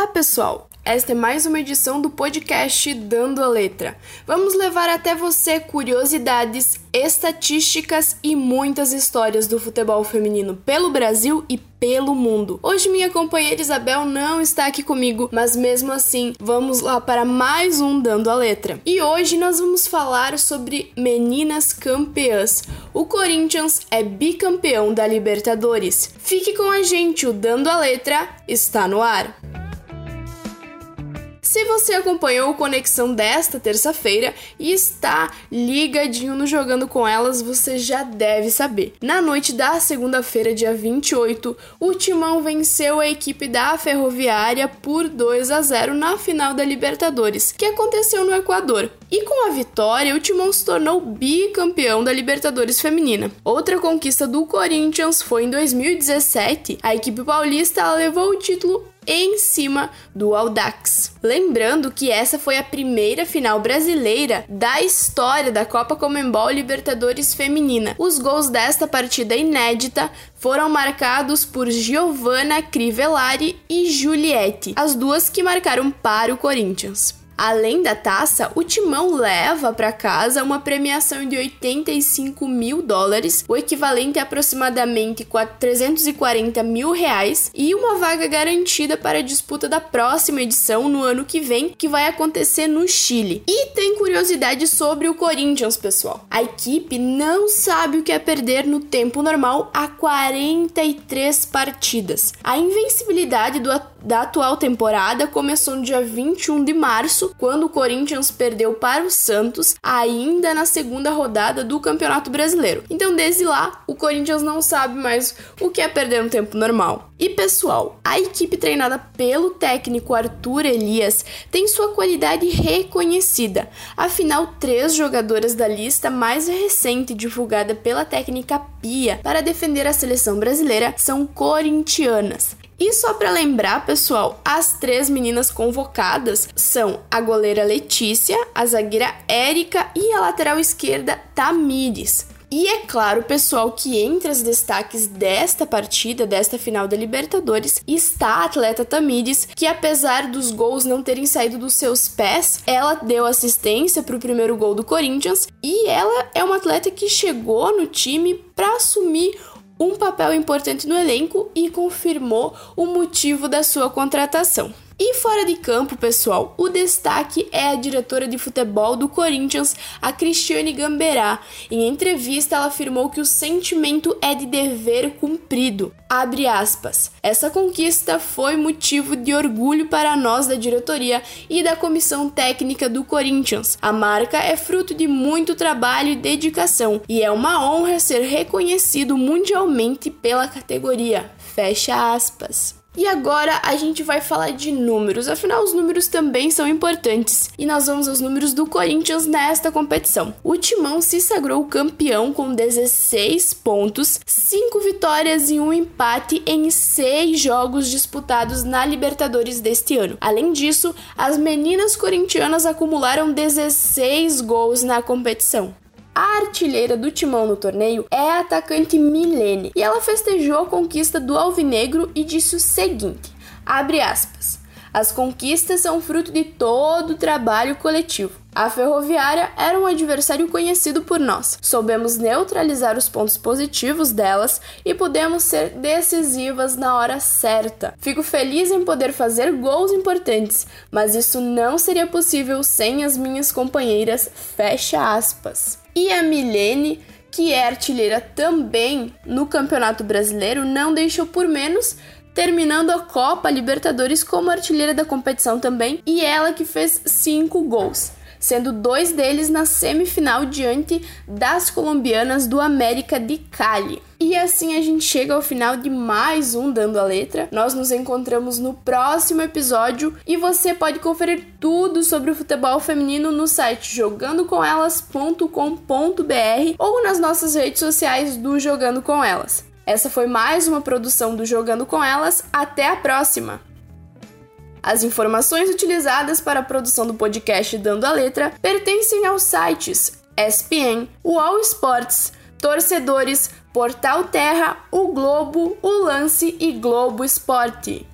Olá, pessoal! Esta é mais uma edição do podcast Dando a Letra. Vamos levar até você curiosidades, estatísticas e muitas histórias do futebol feminino pelo Brasil e pelo mundo. Hoje minha companheira Isabel não está aqui comigo, mas mesmo assim, vamos lá para mais um Dando a Letra. E hoje nós vamos falar sobre meninas campeãs. O Corinthians é bicampeão da Libertadores. Fique com a gente, o Dando a Letra está no ar. Se você acompanhou o Conexão desta terça-feira e está ligadinho no Jogando com Elas, você já deve saber. Na noite da segunda-feira, dia 28, o Timão venceu a equipe da Ferroviária por 2 a 0 na final da Libertadores, que aconteceu no Equador. E com a vitória, o Timão se tornou bicampeão da Libertadores Feminina. Outra conquista do Corinthians foi em 2017. A equipe paulista levou o título em cima do Audax. Lembrando que essa foi a primeira final brasileira da história da Copa Comembol Libertadores Feminina. Os gols desta partida inédita foram marcados por Giovanna Crivellari e Juliette, as duas que marcaram para o Corinthians. Além da taça, o Timão leva para casa uma premiação de 85 mil dólares, o equivalente a aproximadamente 340 mil reais, e uma vaga garantida para a disputa da próxima edição no ano que vem, que vai acontecer no Chile. E tem curiosidade sobre o Corinthians, pessoal. A equipe não sabe o que é perder no tempo normal há 43 partidas. A invencibilidade do, da atual temporada começou no dia 21 de março quando o Corinthians perdeu para o Santos, ainda na segunda rodada do Campeonato Brasileiro. Então, desde lá, o Corinthians não sabe mais o que é perder no tempo normal. E pessoal, a equipe treinada pelo técnico Arthur Elias tem sua qualidade reconhecida. Afinal, três jogadoras da lista mais recente divulgada pela técnica Pia para defender a seleção brasileira são corintianas. E só para lembrar, pessoal, as três meninas convocadas são a goleira Letícia, a zagueira Érica e a lateral esquerda Tamires. E é claro, pessoal, que entre os destaques desta partida, desta final da Libertadores, está a atleta Tamires, que apesar dos gols não terem saído dos seus pés, ela deu assistência para o primeiro gol do Corinthians e ela é uma atleta que chegou no time para assumir um papel importante no elenco e confirmou o motivo da sua contratação. E fora de campo, pessoal, o destaque é a diretora de futebol do Corinthians, a Cristiane Gamberá. Em entrevista, ela afirmou que o sentimento é de dever cumprido. Abre aspas. Essa conquista foi motivo de orgulho para nós da diretoria e da comissão técnica do Corinthians. A marca é fruto de muito trabalho e dedicação e é uma honra ser reconhecido mundialmente pela categoria. Fecha aspas. E agora a gente vai falar de números, afinal os números também são importantes. E nós vamos aos números do Corinthians nesta competição. O Timão se sagrou campeão com 16 pontos, 5 vitórias e um empate em 6 jogos disputados na Libertadores deste ano. Além disso, as meninas corintianas acumularam 16 gols na competição. A artilheira do timão no torneio é a atacante Milene e ela festejou a conquista do Alvinegro e disse o seguinte: abre aspas. As conquistas são fruto de todo o trabalho coletivo. A Ferroviária era um adversário conhecido por nós. Soubemos neutralizar os pontos positivos delas e pudemos ser decisivas na hora certa. Fico feliz em poder fazer gols importantes, mas isso não seria possível sem as minhas companheiras. Fecha aspas. E a Milene, que é artilheira também no Campeonato Brasileiro, não deixou por menos terminando a Copa Libertadores como artilheira da competição também, e ela que fez cinco gols sendo dois deles na semifinal diante das colombianas do América de Cali. E assim a gente chega ao final de mais um Dando a Letra. Nós nos encontramos no próximo episódio e você pode conferir tudo sobre o futebol feminino no site jogandocomelas.com.br ou nas nossas redes sociais do Jogando com Elas. Essa foi mais uma produção do Jogando com Elas. Até a próxima! As informações utilizadas para a produção do podcast Dando a Letra pertencem aos sites ESPN, UOL Sports, Torcedores, Portal Terra, O Globo, O Lance e Globo Esporte.